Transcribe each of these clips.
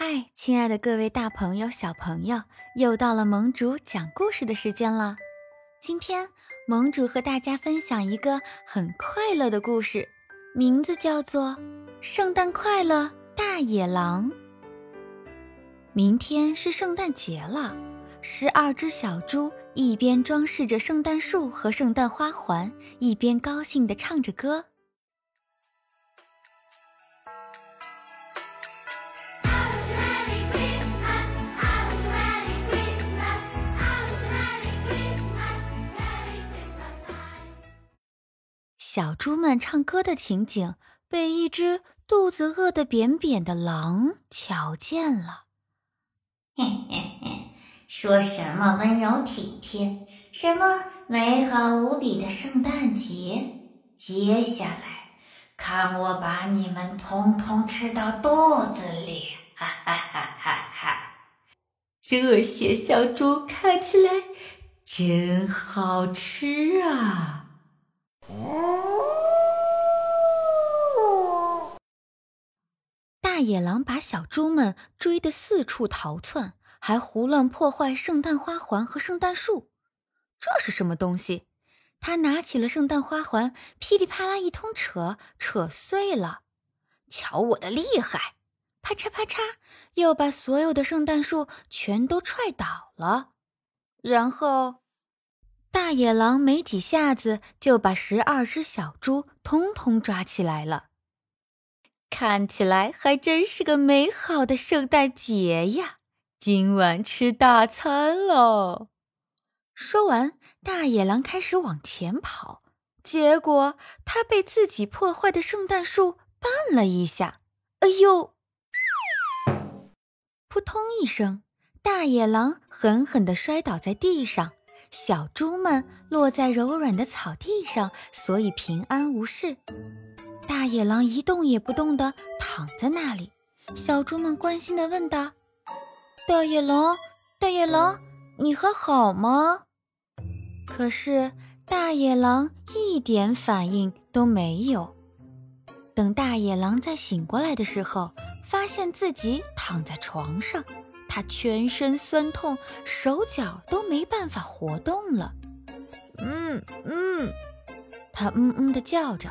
嗨，亲爱的各位大朋友、小朋友，又到了盟主讲故事的时间了。今天，盟主和大家分享一个很快乐的故事，名字叫做《圣诞快乐，大野狼》。明天是圣诞节了，十二只小猪一边装饰着圣诞树和圣诞花环，一边高兴地唱着歌。小猪们唱歌的情景被一只肚子饿得扁扁的狼瞧见了。嘿嘿嘿，说什么温柔体贴，什么美好无比的圣诞节，接下来看我把你们通通吃到肚子里！哈哈哈哈哈！这些小猪看起来真好吃啊！大野狼把小猪们追得四处逃窜，还胡乱破坏圣诞花环和圣诞树。这是什么东西？他拿起了圣诞花环，噼里啪啦一通扯，扯碎了。瞧我的厉害！啪嚓啪嚓，又把所有的圣诞树全都踹倒了。然后。大野狼没几下子就把十二只小猪通通抓起来了，看起来还真是个美好的圣诞节呀！今晚吃大餐喽！说完，大野狼开始往前跑，结果他被自己破坏的圣诞树绊了一下，哎呦！扑通一声，大野狼狠狠地摔倒在地上。小猪们落在柔软的草地上，所以平安无事。大野狼一动也不动地躺在那里。小猪们关心地问道：“大野狼，大野狼，你还好吗？”可是大野狼一点反应都没有。等大野狼再醒过来的时候，发现自己躺在床上。他全身酸痛，手脚都没办法活动了。嗯嗯，他嗯嗯的叫着。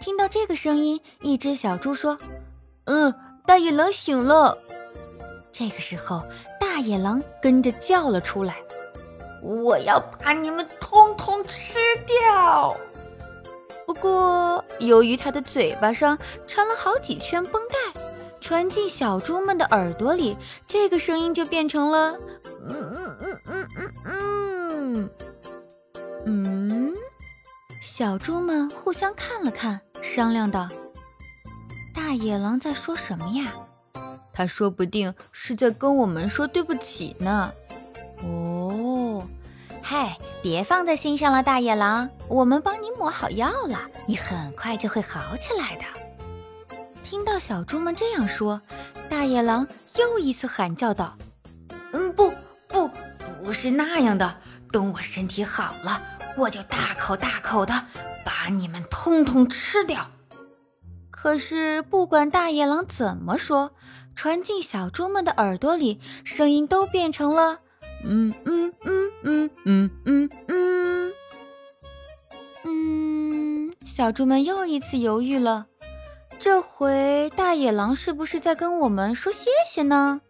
听到这个声音，一只小猪说：“嗯，大野狼醒了。”这个时候，大野狼跟着叫了出来：“我要把你们通通吃掉！”不过，由于他的嘴巴上缠了好几圈绷带。传进小猪们的耳朵里，这个声音就变成了“嗯嗯嗯嗯嗯嗯嗯”。小猪们互相看了看，商量道：“大野狼在说什么呀？他说不定是在跟我们说对不起呢。”哦，嗨，别放在心上了，大野狼，我们帮你抹好药了，你很快就会好起来的。听到小猪们这样说，大野狼又一次喊叫道：“嗯，不不，不是那样的。等我身体好了，我就大口大口的把你们通通吃掉。可是不管大野狼怎么说传进小猪们的耳朵里声音都变成了嗯嗯嗯嗯嗯嗯嗯嗯。小猪们又一次犹豫了这回大野狼是不是在跟我们说谢谢呢？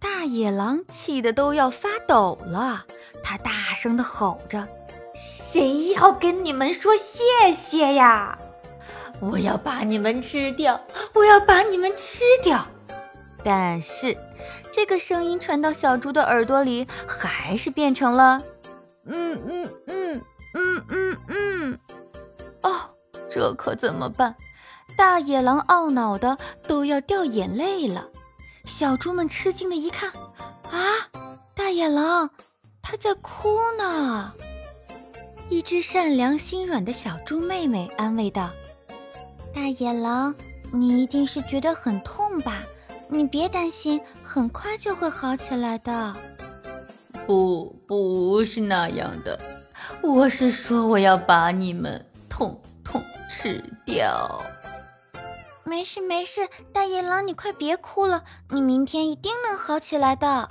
大野狼气的都要发抖了他大声的吼着谁要跟你们说谢谢呀？我要把你们吃掉！我要把你们吃掉！”但是这个声音传到小猪的耳朵里，还是变成了“嗯嗯嗯嗯嗯嗯”。哦，这可怎么办？大野狼懊恼的都要掉眼泪了，小猪们吃惊的一看，啊，大野狼，他在哭呢。一只善良心软的小猪妹妹安慰道：“大野狼，你一定是觉得很痛吧？你别担心，很快就会好起来的。”不，不是那样的，我是说我要把你们统统吃掉。没事没事，大野狼，你快别哭了，你明天一定能好起来的。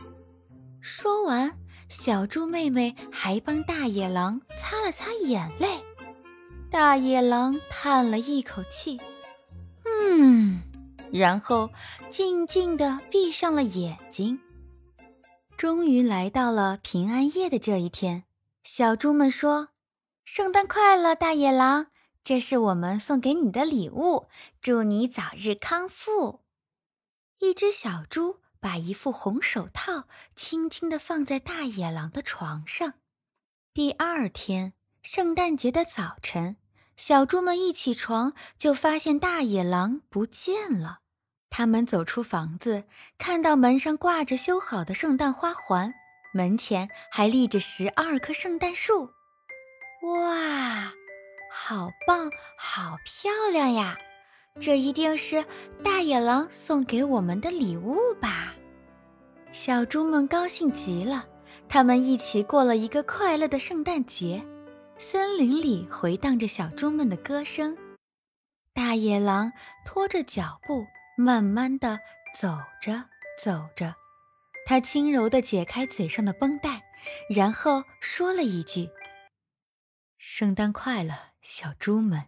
说完，小猪妹妹还帮大野狼擦了擦眼泪。大野狼叹了一口气，嗯，然后静静地闭上了眼睛。终于来到了平安夜的这一天，小猪们说：“圣诞快乐，大野狼！这是我们送给你的礼物，祝你早日康复。”一只小猪把一副红手套轻轻地放在大野狼的床上。第二天，圣诞节的早晨，小猪们一起床就发现大野狼不见了。他们走出房子，看到门上挂着修好的圣诞花环，门前还立着十二棵圣诞树。哇，好棒，好漂亮呀！这一定是大野狼送给我们的礼物吧？小猪们高兴极了，他们一起过了一个快乐的圣诞节。森林里回荡着小猪们的歌声，大野狼拖着脚步。慢慢的走着走着，他轻柔地解开嘴上的绷带，然后说了一句：“圣诞快乐，小猪们。”